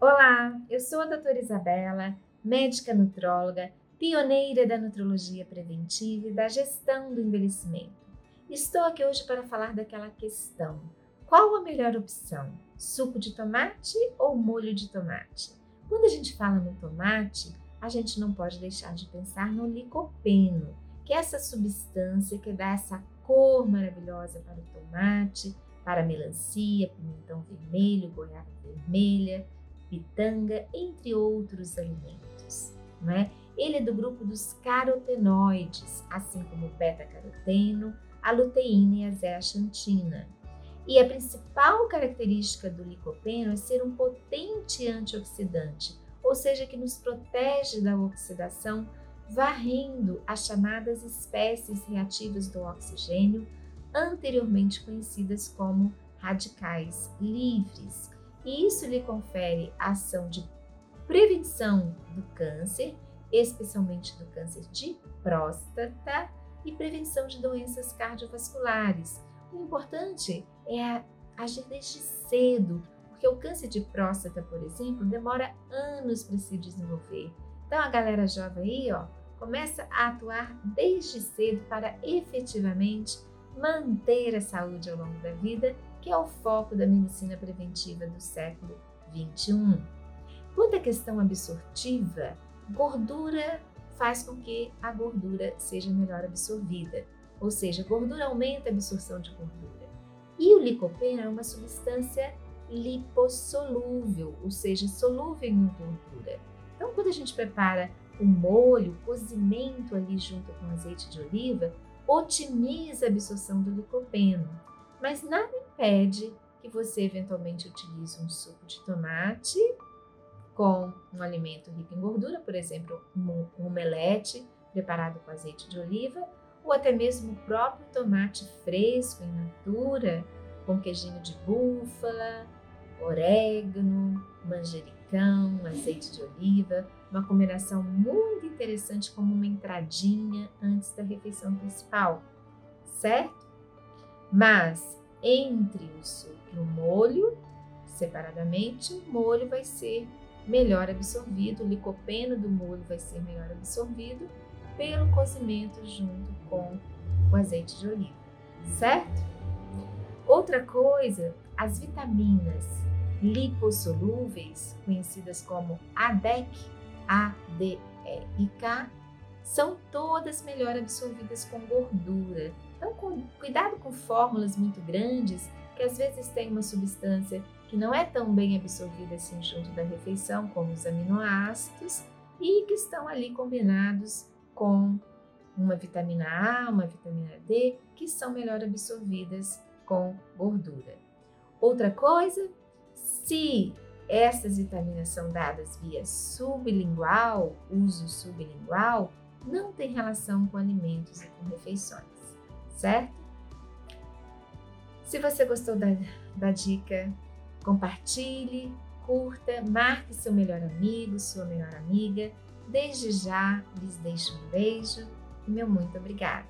Olá, eu sou a doutora Isabela, médica nutróloga, pioneira da nutrologia preventiva e da gestão do envelhecimento. Estou aqui hoje para falar daquela questão: qual a melhor opção? Suco de tomate ou molho de tomate? Quando a gente fala no tomate, a gente não pode deixar de pensar no licopeno, que é essa substância que dá essa cor maravilhosa para o tomate, para a melancia, pimentão vermelho, goiaba vermelha pitanga, entre outros alimentos. Né? Ele é do grupo dos carotenoides, assim como o beta-caroteno, a luteína e a zeaxantina. E a principal característica do licopeno é ser um potente antioxidante, ou seja, que nos protege da oxidação, varrendo as chamadas espécies reativas do oxigênio, anteriormente conhecidas como radicais livres, e isso lhe confere ação de prevenção do câncer, especialmente do câncer de próstata e prevenção de doenças cardiovasculares. O importante é agir desde cedo, porque o câncer de próstata, por exemplo, demora anos para se desenvolver. Então a galera jovem aí, ó, começa a atuar desde cedo para efetivamente manter a saúde ao longo da vida que é o foco da medicina preventiva do século 21. Quanto à questão absortiva, gordura faz com que a gordura seja melhor absorvida, ou seja, gordura aumenta a absorção de gordura. E o licopeno é uma substância lipossolúvel, ou seja, solúvel em gordura. Então, quando a gente prepara o molho, o cozimento ali junto com azeite de oliva, otimiza a absorção do licopeno mas nada impede que você eventualmente utilize um suco de tomate com um alimento rico em gordura, por exemplo, um omelete preparado com azeite de oliva, ou até mesmo o próprio tomate fresco em natura, com queijinho de búfala, orégano, manjericão, azeite de oliva, uma combinação muito interessante como uma entradinha antes da refeição principal, certo? Mas entre o suco e o molho, separadamente, o molho vai ser melhor absorvido, o licopeno do molho vai ser melhor absorvido pelo cozimento junto com o azeite de oliva, certo? Outra coisa, as vitaminas lipossolúveis, conhecidas como ADEC, K, são todas melhor absorvidas com gordura. Então, com, cuidado com fórmulas muito grandes, que às vezes tem uma substância que não é tão bem absorvida assim junto da refeição, como os aminoácidos, e que estão ali combinados com uma vitamina A, uma vitamina D, que são melhor absorvidas com gordura. Outra coisa, se essas vitaminas são dadas via sublingual, uso sublingual, não tem relação com alimentos e com refeições, certo? Se você gostou da, da dica, compartilhe, curta, marque seu melhor amigo, sua melhor amiga. Desde já lhes deixo um beijo e meu muito obrigada.